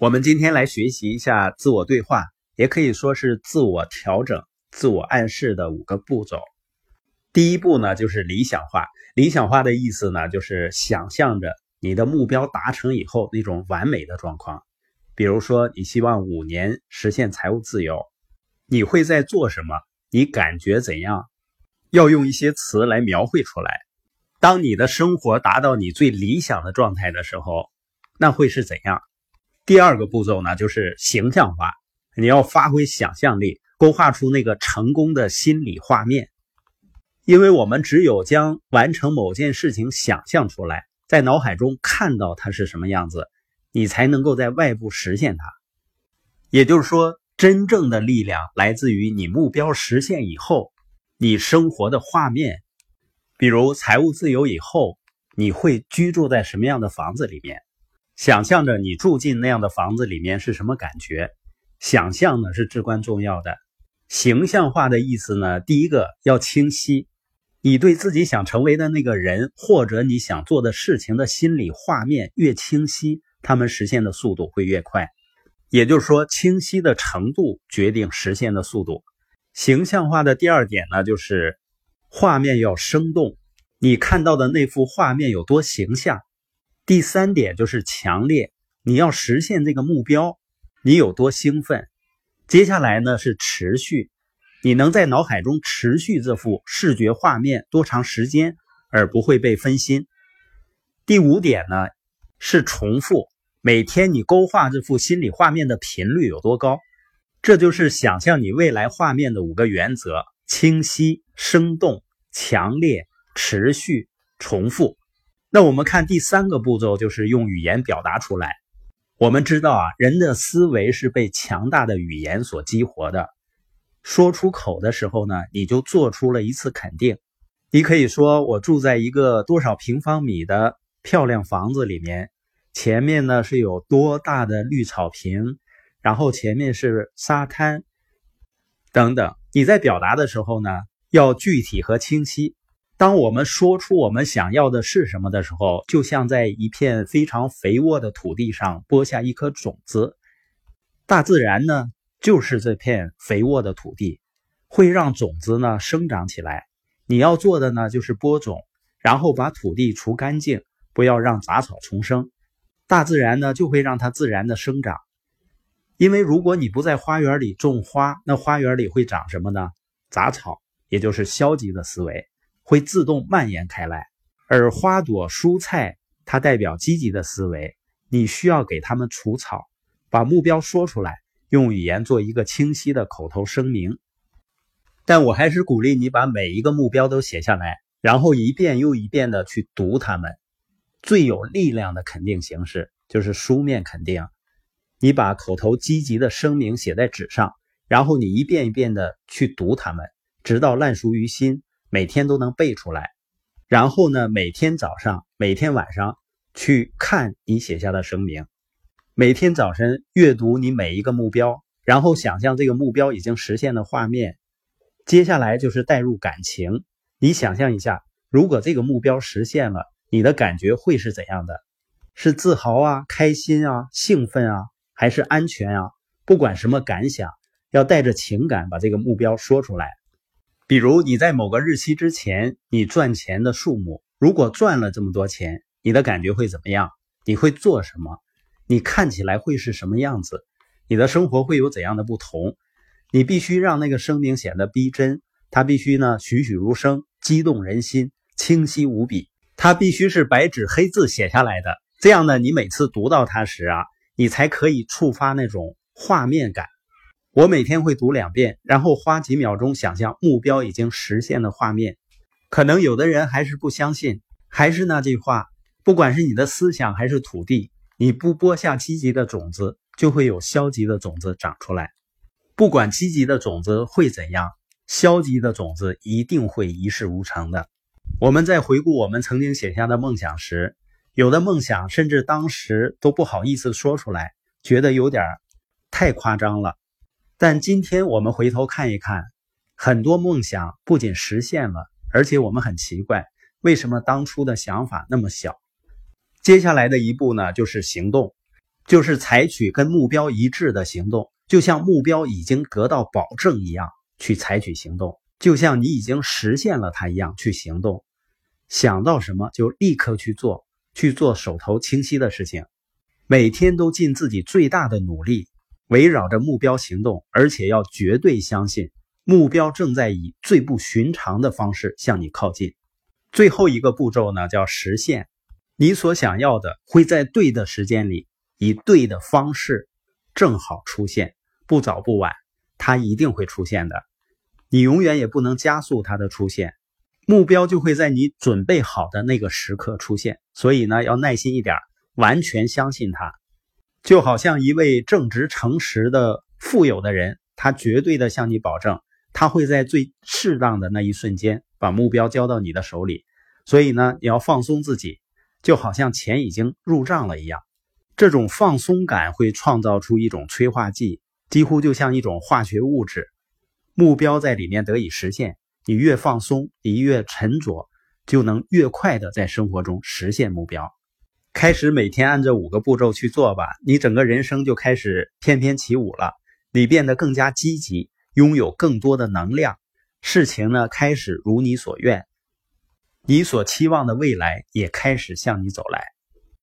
我们今天来学习一下自我对话，也可以说是自我调整、自我暗示的五个步骤。第一步呢，就是理想化。理想化的意思呢，就是想象着你的目标达成以后那种完美的状况。比如说，你希望五年实现财务自由，你会在做什么？你感觉怎样？要用一些词来描绘出来。当你的生活达到你最理想的状态的时候，那会是怎样？第二个步骤呢，就是形象化。你要发挥想象力，勾画出那个成功的心理画面。因为我们只有将完成某件事情想象出来，在脑海中看到它是什么样子，你才能够在外部实现它。也就是说，真正的力量来自于你目标实现以后，你生活的画面。比如财务自由以后，你会居住在什么样的房子里面？想象着你住进那样的房子里面是什么感觉？想象呢是至关重要的。形象化的意思呢，第一个要清晰，你对自己想成为的那个人或者你想做的事情的心理画面越清晰，他们实现的速度会越快。也就是说，清晰的程度决定实现的速度。形象化的第二点呢，就是画面要生动，你看到的那幅画面有多形象。第三点就是强烈，你要实现这个目标，你有多兴奋？接下来呢是持续，你能在脑海中持续这幅视觉画面多长时间，而不会被分心？第五点呢是重复，每天你勾画这幅心理画面的频率有多高？这就是想象你未来画面的五个原则：清晰、生动、强烈、持续、重复。那我们看第三个步骤，就是用语言表达出来。我们知道啊，人的思维是被强大的语言所激活的。说出口的时候呢，你就做出了一次肯定。你可以说：“我住在一个多少平方米的漂亮房子里面，前面呢是有多大的绿草坪，然后前面是沙滩，等等。”你在表达的时候呢，要具体和清晰。当我们说出我们想要的是什么的时候，就像在一片非常肥沃的土地上播下一颗种子。大自然呢，就是这片肥沃的土地，会让种子呢生长起来。你要做的呢，就是播种，然后把土地除干净，不要让杂草丛生。大自然呢，就会让它自然的生长。因为如果你不在花园里种花，那花园里会长什么呢？杂草，也就是消极的思维。会自动蔓延开来，而花朵、蔬菜它代表积极的思维。你需要给它们除草，把目标说出来，用语言做一个清晰的口头声明。但我还是鼓励你把每一个目标都写下来，然后一遍又一遍的去读它们。最有力量的肯定形式就是书面肯定。你把口头积极的声明写在纸上，然后你一遍一遍的去读它们，直到烂熟于心。每天都能背出来，然后呢，每天早上、每天晚上去看你写下的声明，每天早晨阅读你每一个目标，然后想象这个目标已经实现的画面。接下来就是带入感情，你想象一下，如果这个目标实现了，你的感觉会是怎样的？是自豪啊、开心啊、兴奋啊，还是安全啊？不管什么感想，要带着情感把这个目标说出来。比如你在某个日期之前，你赚钱的数目，如果赚了这么多钱，你的感觉会怎么样？你会做什么？你看起来会是什么样子？你的生活会有怎样的不同？你必须让那个声明显得逼真，它必须呢栩栩如生，激动人心，清晰无比。它必须是白纸黑字写下来的，这样呢，你每次读到它时啊，你才可以触发那种画面感。我每天会读两遍，然后花几秒钟想象目标已经实现的画面。可能有的人还是不相信，还是那句话，不管是你的思想还是土地，你不播下积极的种子，就会有消极的种子长出来。不管积极的种子会怎样，消极的种子一定会一事无成的。我们在回顾我们曾经写下的梦想时，有的梦想甚至当时都不好意思说出来，觉得有点太夸张了。但今天我们回头看一看，很多梦想不仅实现了，而且我们很奇怪，为什么当初的想法那么小？接下来的一步呢，就是行动。就是采取跟目标一致的行动，就像目标已经得到保证一样去采取行动，就像你已经实现了它一样去行动。想到什么就立刻去做，去做手头清晰的事情，每天都尽自己最大的努力，围绕着目标行动，而且要绝对相信目标正在以最不寻常的方式向你靠近。最后一个步骤呢，叫实现。你所想要的会在对的时间里，以对的方式正好出现，不早不晚，它一定会出现的。你永远也不能加速它的出现。目标就会在你准备好的那个时刻出现，所以呢，要耐心一点，完全相信它。就好像一位正直诚实的富有的人，他绝对的向你保证，他会在最适当的那一瞬间把目标交到你的手里。所以呢，你要放松自己，就好像钱已经入账了一样。这种放松感会创造出一种催化剂，几乎就像一种化学物质，目标在里面得以实现。你越放松，你越沉着，就能越快的在生活中实现目标。开始每天按这五个步骤去做吧，你整个人生就开始翩翩起舞了。你变得更加积极，拥有更多的能量，事情呢开始如你所愿，你所期望的未来也开始向你走来。